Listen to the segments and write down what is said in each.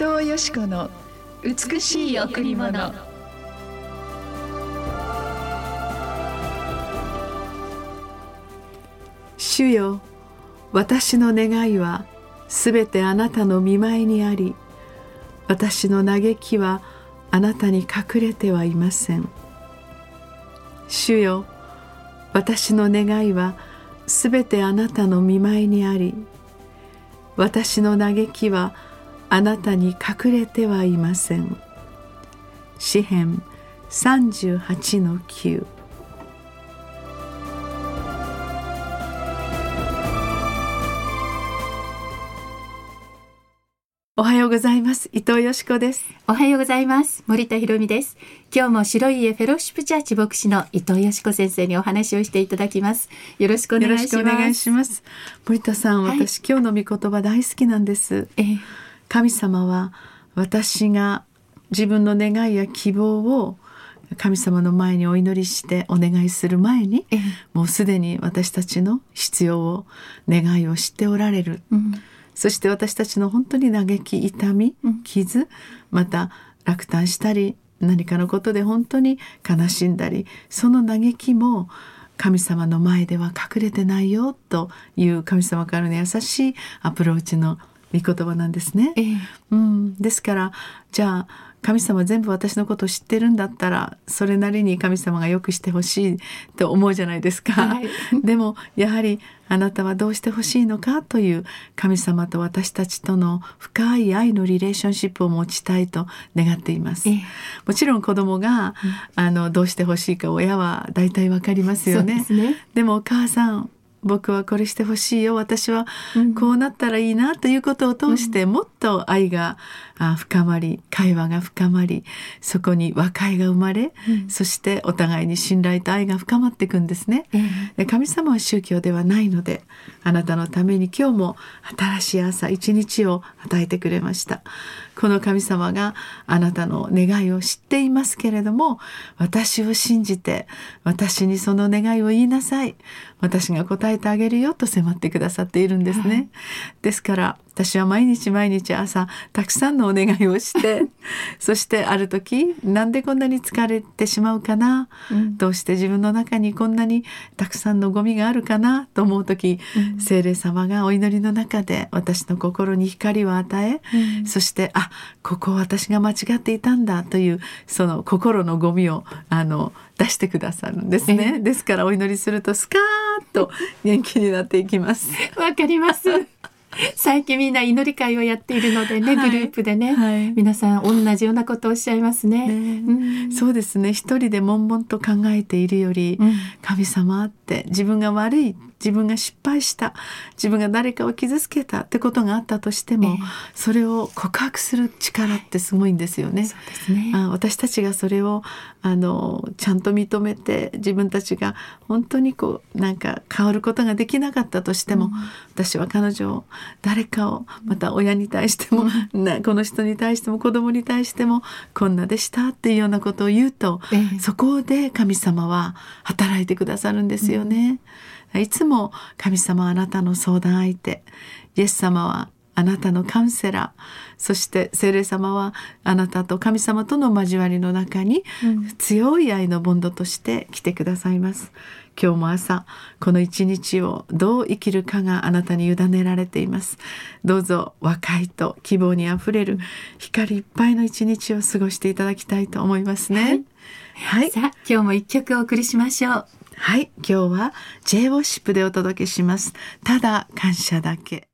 藤よし子の美しい贈り物。主よ私の願いはすべてあなたの見舞いにあり私の嘆きはあなたに隠れてはいません。主よ私の願いはすべてあなたの見舞いにあり私の嘆きはあなたに隠れてはいません詩編38の9おはようございます。伊藤よしこです。おはようございます。森田博美です。今日も白い家フェローシップチャーチ牧師の伊藤よしこ先生にお話をしていただきます。よろしくお願いします。森田さん、はい、私今日の御言葉大好きなんです、えー、神様は私が自分の願いや希望を神様の前にお祈りしてお願いする前に、えー、もうすでに私たちの必要を願いを知っておられる、うん。そして私たちの本当に嘆き痛み傷また落胆したり何かのことで本当に悲しんだりその嘆きも神様の前では隠れてないよという神様からの優しいアプローチの御言葉なんですね。ええ、うん、ですからじゃあ神様全部私のことを知ってるんだったらそれなりに神様がよくしてほしいと思うじゃないですか、はい、でもやはりあなたはどうしてほしいのかという神様と私たちとの深い愛のリレーションシップを持ちたいと願っています、もちろん子供が、うん、あのどうしてほしいか親は大体わかりますよね、ね、でもお母さん僕はこれしてほしいよ。私はこうなったらいいなということを通してもっと愛が深まり会話が深まりそこに和解が生まれ、うん、そしてお互いに信頼と愛が深まっていくんですね、うん、神様は宗教ではないのであなたのために今日も新しい朝一日を与えてくれました。この神様があなたの願いを知っていますけれども私を信じて私にその願いを言いなさい。私が答えてあげるよと迫ってくださっているんですね、はい、ですから私は毎日毎日朝たくさんのお願いをして そしてある時なんでこんなに疲れてしまうかな、うん、どうして自分の中にこんなにたくさんのゴミがあるかな？と思う時、うん、精霊様がお祈りの中で私の心に光を与え、うん、そしてあここ私が間違っていたんだというその心のゴミをあの出してくださるんですね。ですからお祈りするとスカーッと元気になっていきます。わかります。最近みんな祈り会をやっているのでね、はい、グループでね、はい、皆さん同じようなことをおっしゃいますね。ね。うん、そうですね。一人で悶々と考えているより、うん、神様って自分が悪い自分が失敗した自分が誰かを傷つけたってことがあったとしても、えー、それを告白する力ってすごいんですよね。ね。あ私たちがそれをあのちゃんと認めて自分たちが本当にこうなんか変わることができなかったとしても、うん、私は彼女を誰かをまた親に対しても、うん、この人に対しても子供に対してもこんなでしたっていうようなことを言うと、えー、そこで神様は働いてくださるんですよね。うんいつも神様はあなたの相談相手。イエス様はあなたのカウンセラー。そして聖霊様はあなたと神様との交わりの中に強い愛のボンドとして来てくださいます。今日も朝この一日をどう生きるかがあなたに委ねられています。どうぞ和解と希望にあふれる光いっぱいの一日を過ごしていただきたいと思いますね。はい、はい、さあ今日も一曲お送りしましょうはい、今日は J ウォッシップでお届けします。ただ感謝だけ。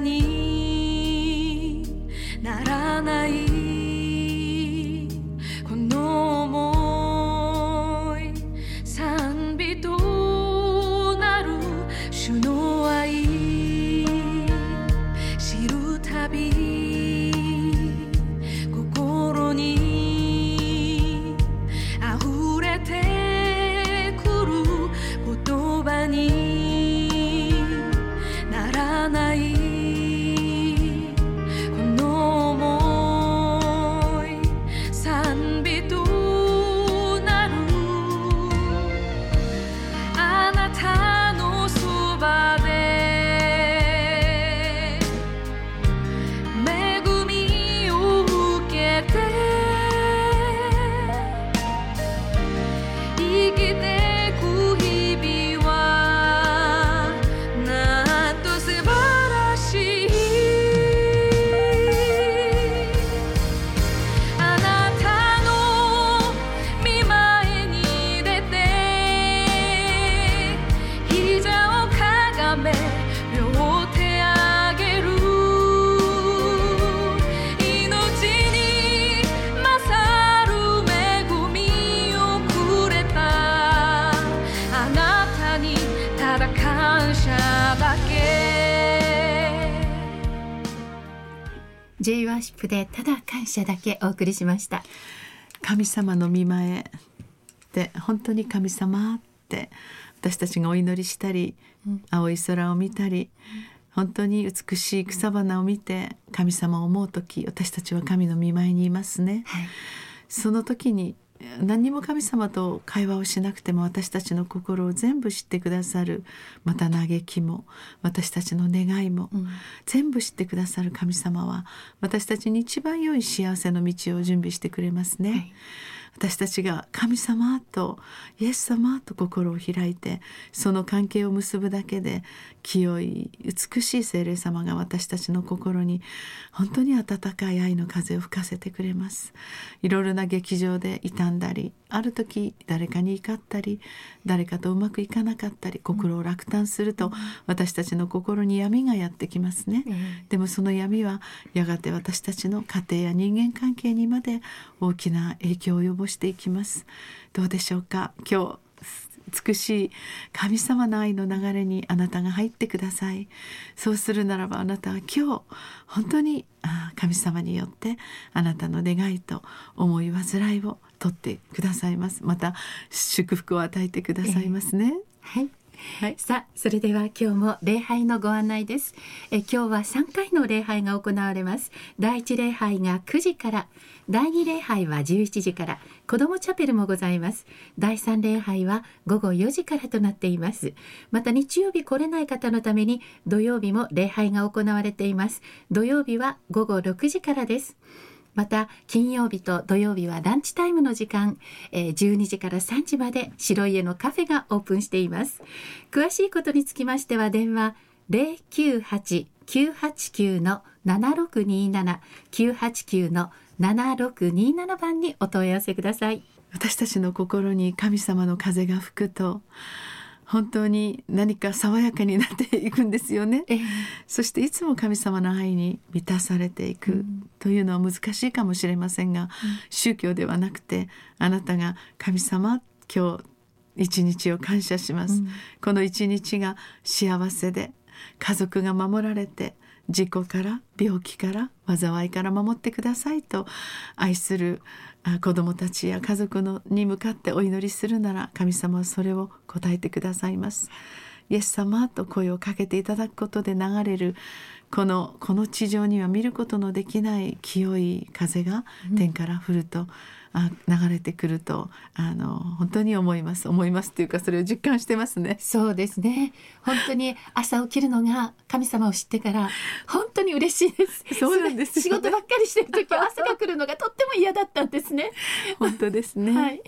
にならない J ワーシップでただ感謝だけお送りしました。神様の見前って本当に神様って私たちがお祈りしたり、青い空を見たり本当に美しい草花を見て神様を思う時私たちは神の見舞いにいますね、はい。その時に何にも神様と会話をしなくても私たちの心を全部知ってくださる。また嘆きも私たちの願いも、うん。全部知ってくださる神様は私たちに一番良い幸せの道を準備してくれますね、はい私たちが神様とイエス様と心を開いてその関係を結ぶだけで清い美しい聖霊様が私たちの心に本当に温かい愛の風を吹かせてくれます。いろいろな劇場で傷んだりある時誰かに怒ったり誰かとうまくいかなかったり心を落胆すると私たちの心に闇がやってきますね、ええでもその闇はやがて私たちの家庭や人間関係にまで大きな影響を及ぼしていきます。どうでしょうか？今日美しい神様の愛の流れにあなたが入ってください。そうするならばあなたは今日本当に神様によってあなたの願いと思い煩いを取ってくださいます。また祝福を与えてくださいますね、はい。はい。さあそれでは今日も礼拝のご案内です。え今日は3回の礼拝が行われます。第一礼拝が9時から。第二礼拝は11時から。子どもチャペルもございます。第三礼拝は午後4時からとなっています。また日曜日来れない方のために土曜日も礼拝が行われています。土曜日は午後6時からです。また金曜日と土曜日はランチタイムの時間、えー12時から3時まで白家のカフェがオープンしています。詳しいことにつきましては電話098-989の7627 989の7627番にお問い合わせください。私たちの心に神様の風が吹くと本当に何か爽やかになっていくんですよね。ええ。そしていつも神様の愛に満たされていくというのは難しいかもしれませんが、宗教ではなくてあなたが神様今日一日を感謝します、この一日が幸せで家族が守られて事故から病気から災いから守ってくださいと愛する子どもたちや家族のに向かってお祈りするなら神様はそれを答えてくださいます。イエス様と声をかけていただくことで流れるこのこの地上には見ることのできない清い風が天から降ると、あ流れてくるとあの本当に思います。思いますっていうかそれを実感してますね。そうですね。本当に朝起きるのが神様を知ってから本当に嬉しいです。そうなんですよね。仕事ばっかりしてる時は 朝が来るのがとっても嫌だったんですね。本当ですね、はい。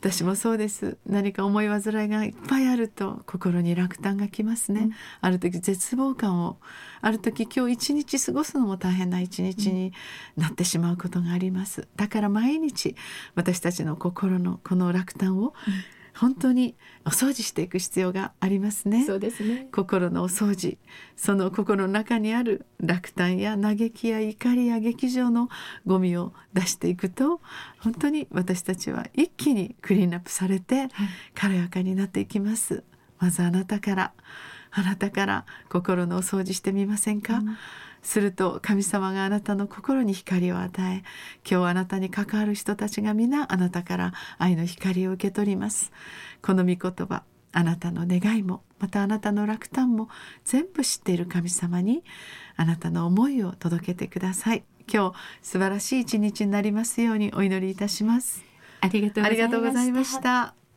私もそうです。何か思い煩いがいっぱいあると心に落胆がきますね、ある時絶望感をある時今日一日過ごすのも大変な一日になってしまうことがあります。だから毎日私たちの心のこの落胆を本当にお掃除していく必要がありますね。そうですね。心のお掃除その心の中にある落胆や嘆きや怒りや劇場のゴミを出していくと本当に私たちは一気にクリーンアップされて軽やかになっていきます。まずあなたからあなたから心のお掃除してみませんか、すると神様があなたの心に光を与え今日あなたに関わる人たちが皆あなたから愛の光を受け取ります。この御言葉あなたの願いもまたあなたの落胆も全部知っている神様にあなたの思いを届けてください。今日素晴らしい一日になりますようにお祈りいたします。ありがとうございました